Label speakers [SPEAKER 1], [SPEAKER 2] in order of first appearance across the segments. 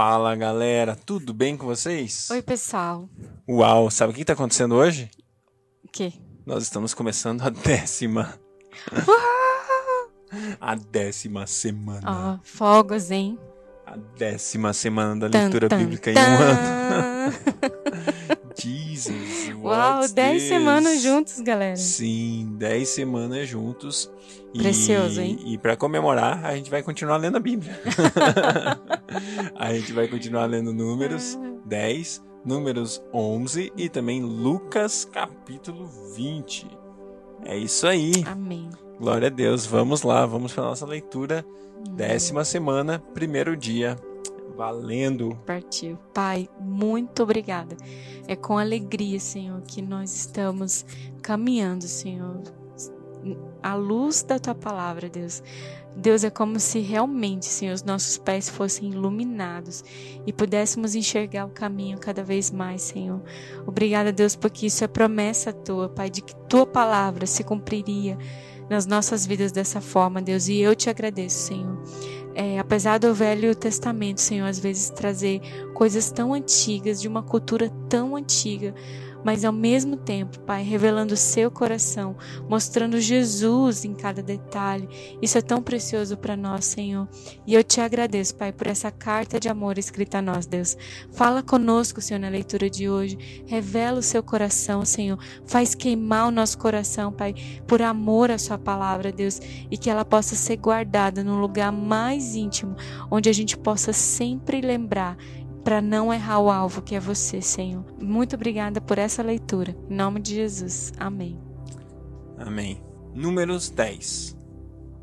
[SPEAKER 1] Fala galera, tudo bem com vocês? Oi, pessoal. Uau, sabe o que está acontecendo hoje?
[SPEAKER 2] O quê? Nós estamos começando a décima.
[SPEAKER 1] a décima semana. oh, fogos, hein? A décima semana da leitura bíblica em um ano. Jesus. Uau,
[SPEAKER 2] Dez semanas juntos, galera. Sim, dez semanas juntos. Precioso, e, hein? E para comemorar, a gente vai continuar lendo a Bíblia.
[SPEAKER 1] A gente vai continuar lendo números 10, ah. números 11 e também Lucas capítulo 20. É isso aí. Amém. Glória a Deus. Vamos lá, vamos para nossa leitura. Décima semana, primeiro dia. Valendo.
[SPEAKER 2] Partiu. Pai, muito obrigada. É com alegria, Senhor, que nós estamos caminhando, Senhor, a luz da tua palavra, Deus. Deus, é como se realmente, Senhor, os nossos pés fossem iluminados e pudéssemos enxergar o caminho cada vez mais, Senhor. Obrigada, Deus, porque isso é promessa tua, Pai, de que tua palavra se cumpriria nas nossas vidas dessa forma, Deus. E eu te agradeço, Senhor. É, apesar do Velho Testamento, Senhor, às vezes trazer coisas tão antigas, de uma cultura tão antiga, mas ao mesmo tempo, Pai, revelando o seu coração, mostrando Jesus em cada detalhe. Isso é tão precioso para nós, Senhor. E eu te agradeço, Pai, por essa carta de amor escrita a nós, Deus. Fala conosco, Senhor, na leitura de hoje. Revela o seu coração, Senhor. Faz queimar o nosso coração, Pai, por amor à sua palavra, Deus, e que ela possa ser guardada num lugar mais íntimo, onde a gente possa sempre lembrar para não errar o alvo que é você, Senhor. Muito obrigada por essa leitura. Em nome de Jesus. Amém. Amém. Números 10.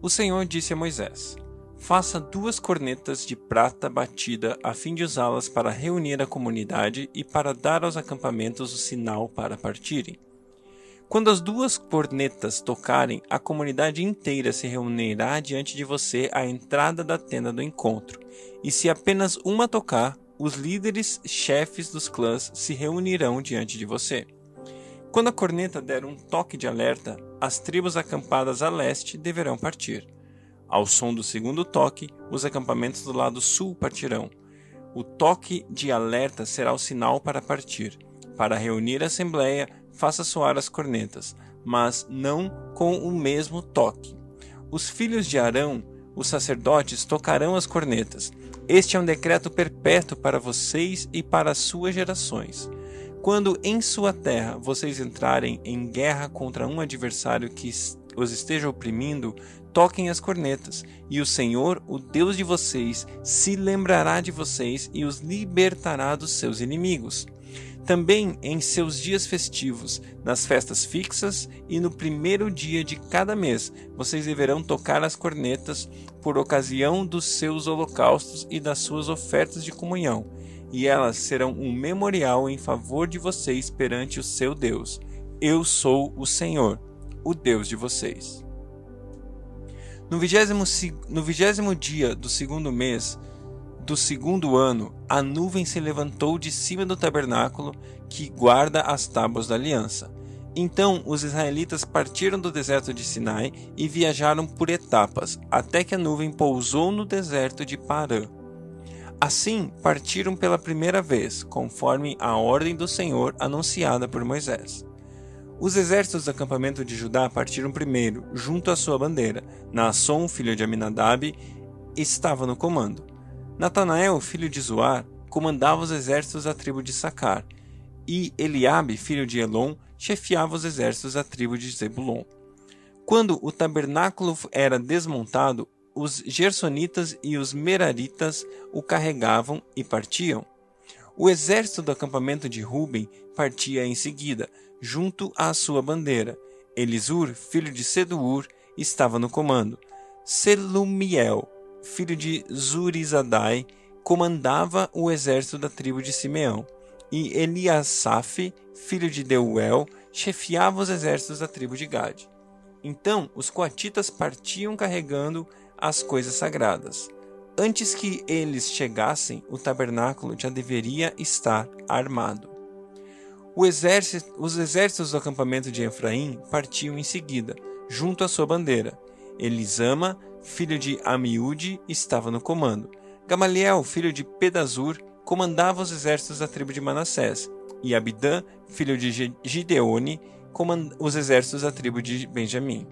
[SPEAKER 1] O Senhor disse a Moisés: Faça duas cornetas de prata batida a fim de usá-las para reunir a comunidade e para dar aos acampamentos o sinal para partirem. Quando as duas cornetas tocarem, a comunidade inteira se reunirá diante de você à entrada da tenda do encontro. E se apenas uma tocar, os líderes chefes dos clãs se reunirão diante de você. Quando a corneta der um toque de alerta, as tribos acampadas a leste deverão partir. Ao som do segundo toque, os acampamentos do lado sul partirão. O toque de alerta será o sinal para partir. Para reunir a assembleia, faça soar as cornetas, mas não com o mesmo toque. Os filhos de Arão os sacerdotes tocarão as cornetas. Este é um decreto perpétuo para vocês e para as suas gerações. Quando em sua terra vocês entrarem em guerra contra um adversário que os esteja oprimindo, toquem as cornetas, e o Senhor, o Deus de vocês, se lembrará de vocês e os libertará dos seus inimigos. Também em seus dias festivos, nas festas fixas e no primeiro dia de cada mês, vocês deverão tocar as cornetas por ocasião dos seus holocaustos e das suas ofertas de comunhão, e elas serão um memorial em favor de vocês perante o seu Deus. Eu sou o Senhor, o Deus de vocês. No vigésimo, no vigésimo dia do segundo mês, do segundo ano, a nuvem se levantou de cima do tabernáculo que guarda as tábuas da aliança. Então os israelitas partiram do deserto de Sinai e viajaram por etapas, até que a nuvem pousou no deserto de Parã. Assim partiram pela primeira vez, conforme a ordem do Senhor anunciada por Moisés. Os exércitos do acampamento de Judá partiram primeiro, junto à sua bandeira. Naasson, filho de Aminadab, estava no comando. Natanael, filho de Zoar, comandava os exércitos da tribo de Sacar, e Eliabe, filho de Elon, chefiava os exércitos da tribo de Zebulon. Quando o tabernáculo era desmontado, os gersonitas e os meraritas o carregavam e partiam. O exército do acampamento de Ruben partia em seguida, junto à sua bandeira. Elisur, filho de Seduur, estava no comando. Selumiel, filho de Zurizadai, comandava o exército da tribo de Simeão, e Eliasaf, filho de Deuel, chefiava os exércitos da tribo de Gade. Então os coatitas partiam carregando as coisas sagradas. Antes que eles chegassem, o tabernáculo já deveria estar armado. Exército, os exércitos do acampamento de Efraim partiam em seguida, junto à sua bandeira. Elisama, filho de Amiúde, estava no comando. Gamaliel, filho de Pedazur, comandava os exércitos da tribo de Manassés. E Abidã, filho de Gideone, os exércitos da tribo de Benjamim.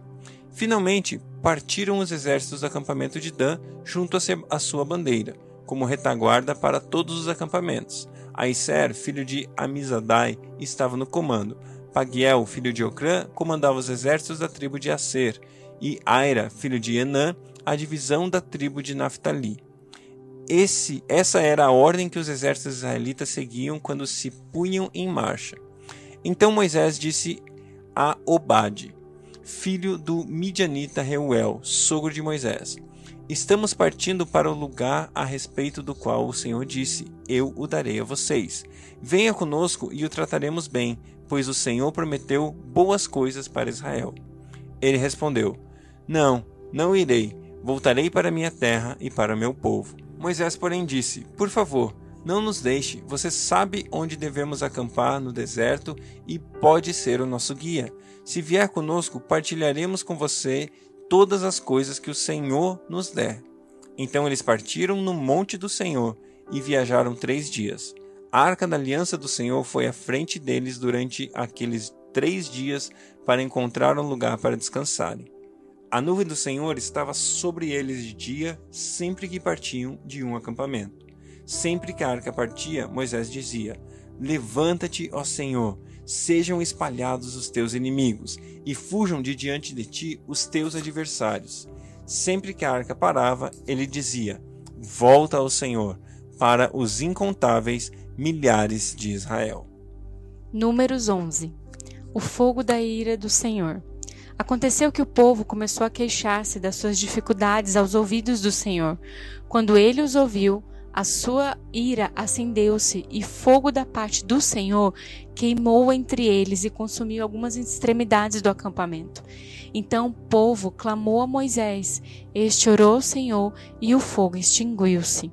[SPEAKER 1] Finalmente, partiram os exércitos do acampamento de Dan junto à sua bandeira, como retaguarda para todos os acampamentos. Aiser, filho de Amizadai, estava no comando. Pagiel, filho de Ocrã, comandava os exércitos da tribo de Aser e Aira, filho de Enã, a divisão da tribo de Naphtali. Esse, essa era a ordem que os exércitos israelitas seguiam quando se punham em marcha. Então Moisés disse a Obade, filho do midianita Reuel, sogro de Moisés: Estamos partindo para o lugar a respeito do qual o Senhor disse: Eu o darei a vocês. Venha conosco e o trataremos bem, pois o Senhor prometeu boas coisas para Israel. Ele respondeu: não, não irei. Voltarei para minha terra e para meu povo. Moisés, porém, disse: Por favor, não nos deixe. Você sabe onde devemos acampar no deserto e pode ser o nosso guia. Se vier conosco, partilharemos com você todas as coisas que o Senhor nos der. Então eles partiram no monte do Senhor e viajaram três dias. A arca da aliança do Senhor foi à frente deles durante aqueles três dias para encontrar um lugar para descansarem. A nuvem do Senhor estava sobre eles de dia, sempre que partiam de um acampamento. Sempre que a arca partia, Moisés dizia: Levanta-te, ó Senhor, sejam espalhados os teus inimigos, e fujam de diante de ti os teus adversários. Sempre que a arca parava, ele dizia: Volta ao Senhor, para os incontáveis milhares de Israel. Números 11
[SPEAKER 2] O fogo da ira do Senhor. Aconteceu que o povo começou a queixar-se das suas dificuldades aos ouvidos do Senhor. Quando ele os ouviu, a sua ira acendeu-se e fogo da parte do Senhor queimou entre eles e consumiu algumas extremidades do acampamento. Então o povo clamou a Moisés, este orou ao Senhor e o fogo extinguiu-se.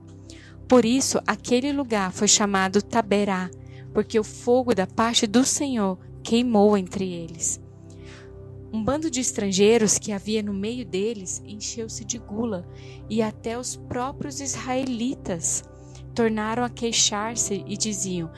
[SPEAKER 2] Por isso aquele lugar foi chamado Taberá, porque o fogo da parte do Senhor queimou entre eles. Um bando de estrangeiros que havia no meio deles encheu-se de gula, e até os próprios israelitas tornaram a queixar-se e diziam: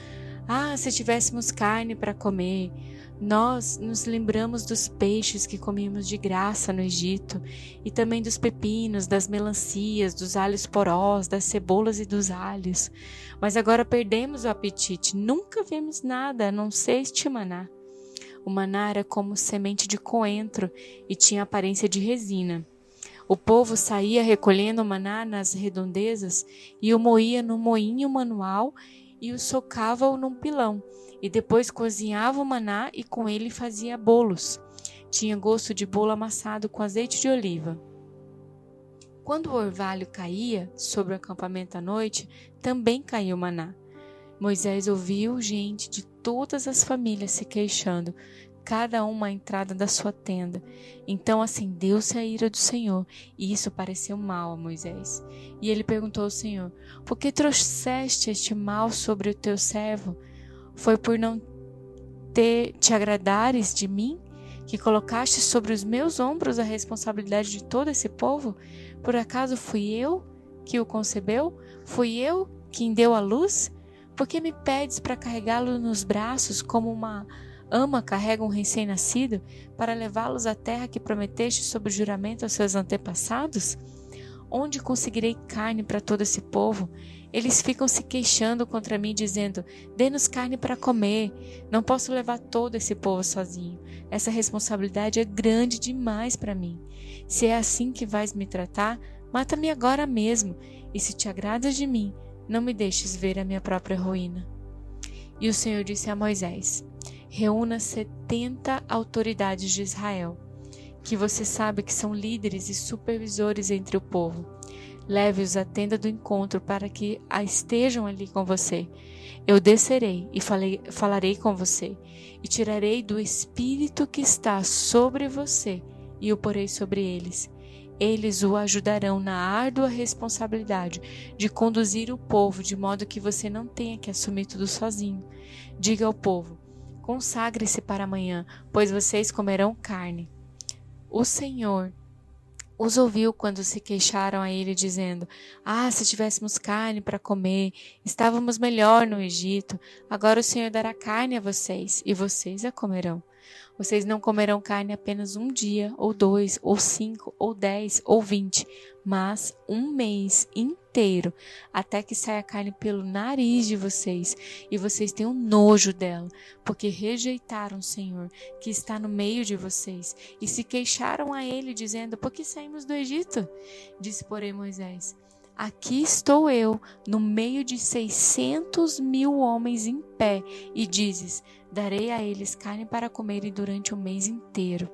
[SPEAKER 2] Ah, se tivéssemos carne para comer! Nós nos lembramos dos peixes que comíamos de graça no Egito, e também dos pepinos, das melancias, dos alhos porós, das cebolas e dos alhos. Mas agora perdemos o apetite, nunca vimos nada a não ser este maná. O maná era como semente de coentro e tinha aparência de resina. O povo saía recolhendo o maná nas redondezas e o moía no moinho manual e o socava-o num pilão, e depois cozinhava o maná e com ele fazia bolos. Tinha gosto de bolo amassado com azeite de oliva. Quando o orvalho caía sobre o acampamento à noite, também caiu o maná. Moisés ouviu gente de todas as famílias se queixando, cada uma à entrada da sua tenda. Então acendeu-se assim, a ira do Senhor, e isso pareceu mal a Moisés. E ele perguntou ao Senhor: Por que trouxeste este mal sobre o teu servo? Foi por não te, te agradares de mim? Que colocaste sobre os meus ombros a responsabilidade de todo esse povo? Por acaso fui eu que o concebeu? Fui eu quem deu a luz? Por que me pedes para carregá-lo nos braços como uma ama carrega um recém-nascido para levá-los à terra que prometeste sob juramento aos seus antepassados? Onde conseguirei carne para todo esse povo? Eles ficam se queixando contra mim, dizendo: Dê-nos carne para comer. Não posso levar todo esse povo sozinho. Essa responsabilidade é grande demais para mim. Se é assim que vais me tratar, mata-me agora mesmo. E se te agradas de mim, não me deixes ver a minha própria ruína. E o Senhor disse a Moisés: Reúna setenta autoridades de Israel, que você sabe que são líderes e supervisores entre o povo. Leve-os à tenda do encontro para que a estejam ali com você. Eu descerei e falei, falarei com você, e tirarei do espírito que está sobre você e o porei sobre eles, eles o ajudarão na árdua responsabilidade de conduzir o povo de modo que você não tenha que assumir tudo sozinho. Diga ao povo: consagre-se para amanhã, pois vocês comerão carne. O Senhor os ouviu quando se queixaram a ele, dizendo: Ah, se tivéssemos carne para comer, estávamos melhor no Egito. Agora o Senhor dará carne a vocês, e vocês a comerão. Vocês não comerão carne apenas um dia, ou dois, ou cinco, ou dez, ou vinte, mas um mês inteiro, até que saia a carne pelo nariz de vocês, e vocês tenham nojo dela, porque rejeitaram o Senhor, que está no meio de vocês, e se queixaram a ele, dizendo: Por que saímos do Egito? Disse, porém, Moisés. Aqui estou eu, no meio de seiscentos mil homens em pé, e dizes: Darei a eles carne para comerem durante o mês inteiro.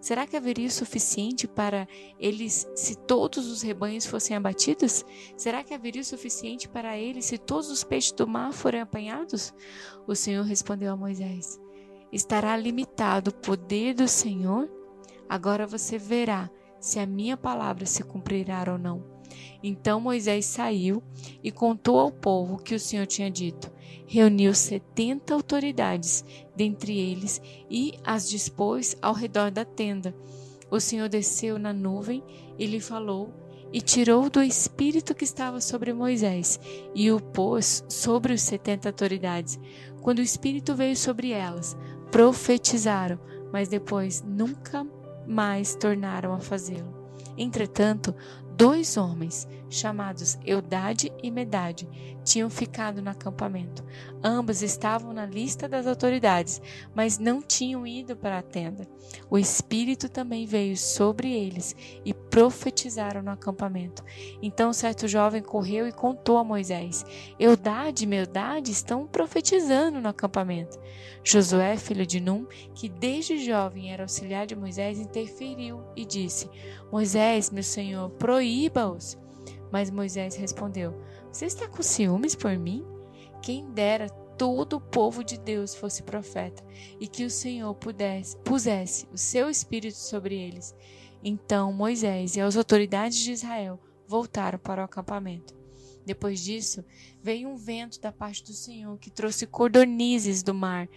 [SPEAKER 2] Será que haveria o suficiente para eles se todos os rebanhos fossem abatidos? Será que haveria o suficiente para eles se todos os peixes do mar forem apanhados? O Senhor respondeu a Moisés: Estará limitado o poder do Senhor? Agora você verá se a minha palavra se cumprirá ou não. Então Moisés saiu e contou ao povo o que o Senhor tinha dito reuniu setenta autoridades, dentre eles, e as dispôs ao redor da tenda. O Senhor desceu na nuvem e lhe falou, e tirou do espírito que estava sobre Moisés, e o pôs sobre os setenta autoridades. Quando o espírito veio sobre elas, profetizaram, mas depois nunca mais tornaram a fazê-lo. Entretanto, dois homens, chamados Eudade e Medade, tinham ficado no acampamento. Ambos estavam na lista das autoridades, mas não tinham ido para a tenda. O Espírito também veio sobre eles e profetizaram no acampamento. Então certo jovem correu e contou a Moisés: Eudade e Medade estão profetizando no acampamento. Josué, filho de Num, que desde jovem era auxiliar de Moisés, interferiu e disse: Moisés, meu senhor, proibiu proíba-os. Mas Moisés respondeu: Você está com ciúmes por mim? Quem dera todo o povo de Deus fosse profeta e que o Senhor pudesse, pusesse o seu espírito sobre eles. Então Moisés e as autoridades de Israel voltaram para o acampamento. Depois disso, veio um vento da parte do Senhor que trouxe cordonizes do mar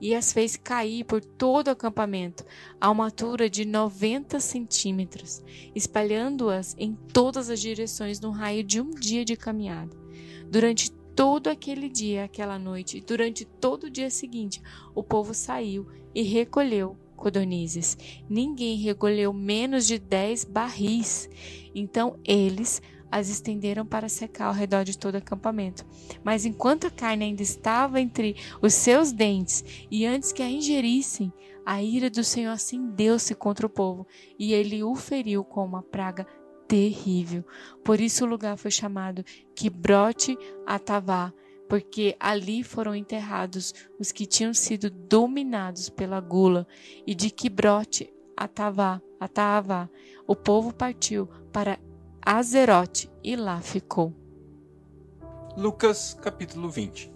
[SPEAKER 2] e as fez cair por todo o acampamento, a uma altura de 90 centímetros, espalhando-as em todas as direções num raio de um dia de caminhada. Durante todo aquele dia, aquela noite, e durante todo o dia seguinte, o povo saiu e recolheu codornizes. Ninguém recolheu menos de dez barris. Então eles as estenderam para secar ao redor de todo o acampamento. Mas enquanto a carne ainda estava entre os seus dentes e antes que a ingerissem, a ira do Senhor acendeu-se contra o povo e ele o feriu com uma praga terrível. Por isso o lugar foi chamado Quibrote Atavá, porque ali foram enterrados os que tinham sido dominados pela gula. E de Quibrote Atavá, Atavá, o povo partiu para Azerote e lá ficou.
[SPEAKER 1] Lucas capítulo 20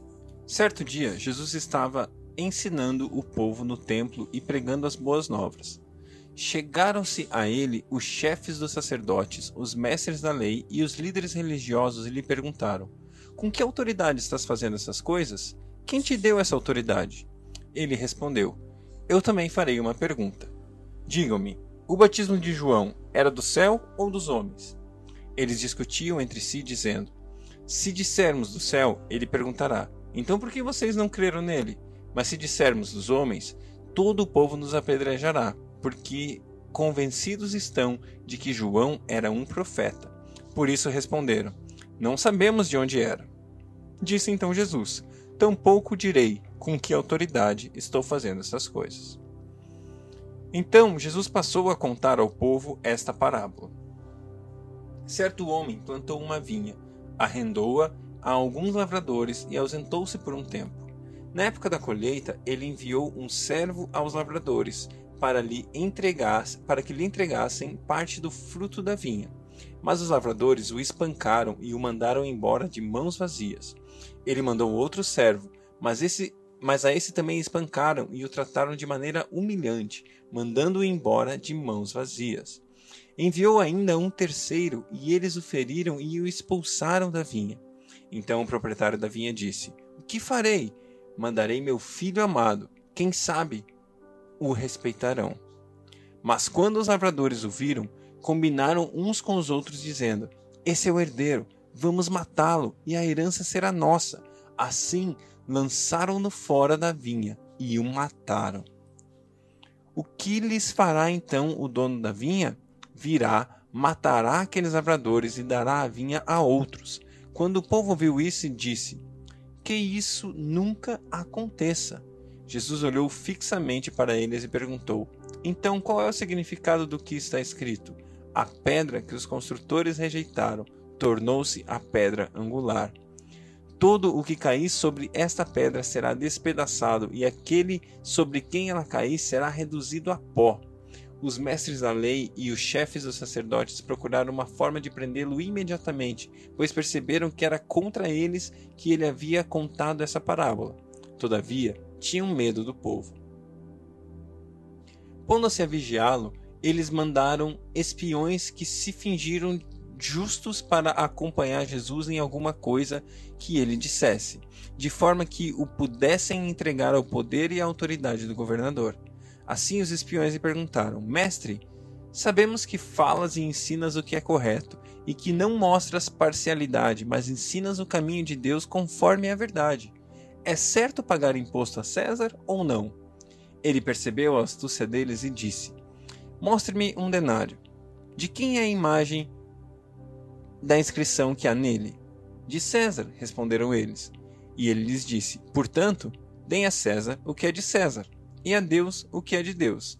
[SPEAKER 1] Certo dia, Jesus estava ensinando o povo no templo e pregando as boas novas. Chegaram-se a ele os chefes dos sacerdotes, os mestres da lei e os líderes religiosos e lhe perguntaram: Com que autoridade estás fazendo essas coisas? Quem te deu essa autoridade? Ele respondeu: Eu também farei uma pergunta. Digam-me: o batismo de João era do céu ou dos homens? eles discutiam entre si, dizendo: Se dissermos do céu, ele perguntará: Então por que vocês não creram nele? Mas se dissermos dos homens, todo o povo nos apedrejará, porque convencidos estão de que João era um profeta. Por isso responderam: Não sabemos de onde era. Disse então Jesus: Tampouco direi com que autoridade estou fazendo essas coisas. Então Jesus passou a contar ao povo esta parábola. Certo homem plantou uma vinha, arrendou-a a alguns lavradores e ausentou-se por um tempo. Na época da colheita, ele enviou um servo aos lavradores para, lhe entregasse, para que lhe entregassem parte do fruto da vinha. Mas os lavradores o espancaram e o mandaram embora de mãos vazias. Ele mandou outro servo, mas, esse, mas a esse também espancaram e o trataram de maneira humilhante, mandando-o embora de mãos vazias. Enviou ainda um terceiro, e eles o feriram e o expulsaram da vinha. Então o proprietário da vinha disse: O que farei? Mandarei meu filho amado. Quem sabe o respeitarão. Mas quando os lavradores o viram, combinaram uns com os outros, dizendo: Esse é o herdeiro, vamos matá-lo e a herança será nossa. Assim, lançaram-no fora da vinha e o mataram. O que lhes fará então o dono da vinha? virá, matará aqueles lavradores e dará a vinha a outros. Quando o povo viu isso, disse: Que isso nunca aconteça. Jesus olhou fixamente para eles e perguntou: Então qual é o significado do que está escrito? A pedra que os construtores rejeitaram tornou-se a pedra angular. Todo o que cair sobre esta pedra será despedaçado, e aquele sobre quem ela cair será reduzido a pó os mestres da lei e os chefes dos sacerdotes procuraram uma forma de prendê-lo imediatamente, pois perceberam que era contra eles que ele havia contado essa parábola. Todavia, tinham medo do povo. Pondo-se a vigiá-lo, eles mandaram espiões que se fingiram justos para acompanhar Jesus em alguma coisa que ele dissesse, de forma que o pudessem entregar ao poder e à autoridade do governador. Assim os espiões lhe perguntaram: Mestre, sabemos que falas e ensinas o que é correto, e que não mostras parcialidade, mas ensinas o caminho de Deus conforme a verdade. É certo pagar imposto a César ou não? Ele percebeu a astúcia deles e disse: Mostre-me um denário. De quem é a imagem da inscrição que há nele? De César, responderam eles. E ele lhes disse: Portanto, deem a César o que é de César, e a Deus o que é de Deus.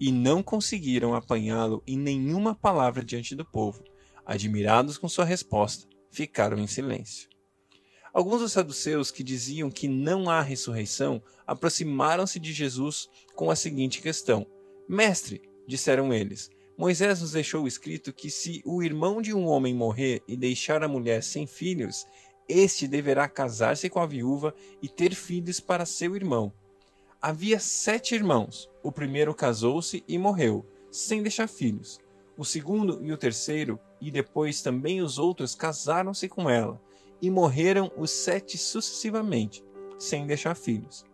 [SPEAKER 1] E não conseguiram apanhá-lo em nenhuma palavra diante do povo. Admirados com sua resposta, ficaram em silêncio. Alguns dos saduceus que diziam que não há ressurreição aproximaram-se de Jesus com a seguinte questão: Mestre, disseram eles, Moisés nos deixou escrito que se o irmão de um homem morrer e deixar a mulher sem filhos, este deverá casar-se com a viúva e ter filhos para seu irmão. Havia sete irmãos. O primeiro casou-se e morreu, sem deixar filhos. O segundo e o terceiro, e depois também os outros, casaram-se com ela, e morreram os sete sucessivamente, sem deixar filhos.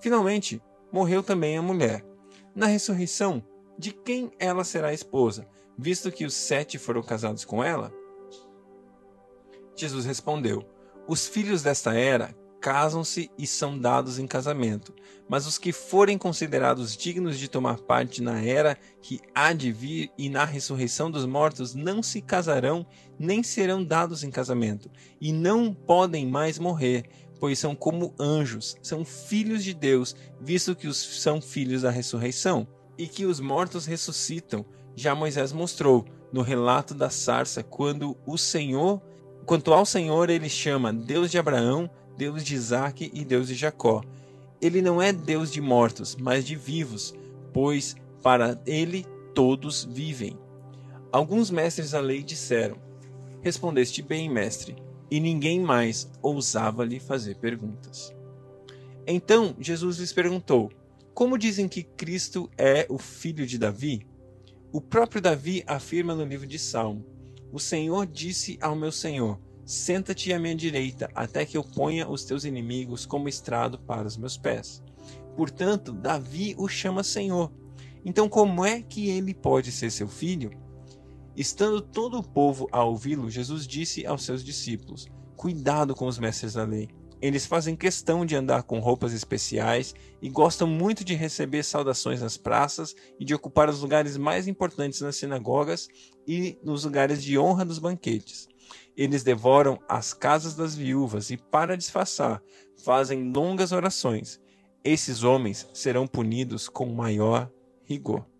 [SPEAKER 1] Finalmente, morreu também a mulher. Na ressurreição, de quem ela será esposa, visto que os sete foram casados com ela? Jesus respondeu: Os filhos desta era casam-se e são dados em casamento. Mas os que forem considerados dignos de tomar parte na era que há de vir e na ressurreição dos mortos não se casarão, nem serão dados em casamento, e não podem mais morrer, pois são como anjos, são filhos de Deus, visto que os são filhos da ressurreição, e que os mortos ressuscitam. Já Moisés mostrou no relato da sarça quando o Senhor, quanto ao Senhor ele chama Deus de Abraão, Deus de Isaac e Deus de Jacó. Ele não é Deus de mortos, mas de vivos, pois para ele todos vivem. Alguns mestres da lei disseram: Respondeste bem, mestre, e ninguém mais ousava lhe fazer perguntas. Então Jesus lhes perguntou: Como dizem que Cristo é o filho de Davi? O próprio Davi afirma no livro de Salmo: O Senhor disse ao meu Senhor: Senta-te à minha direita, até que eu ponha os teus inimigos como estrado para os meus pés. Portanto, Davi o chama Senhor. Então, como é que ele pode ser seu filho? Estando todo o povo a ouvi-lo, Jesus disse aos seus discípulos: Cuidado com os mestres da lei. Eles fazem questão de andar com roupas especiais e gostam muito de receber saudações nas praças e de ocupar os lugares mais importantes nas sinagogas e nos lugares de honra dos banquetes. Eles devoram as casas das viúvas e, para disfarçar, fazem longas orações. Esses homens serão punidos com maior rigor.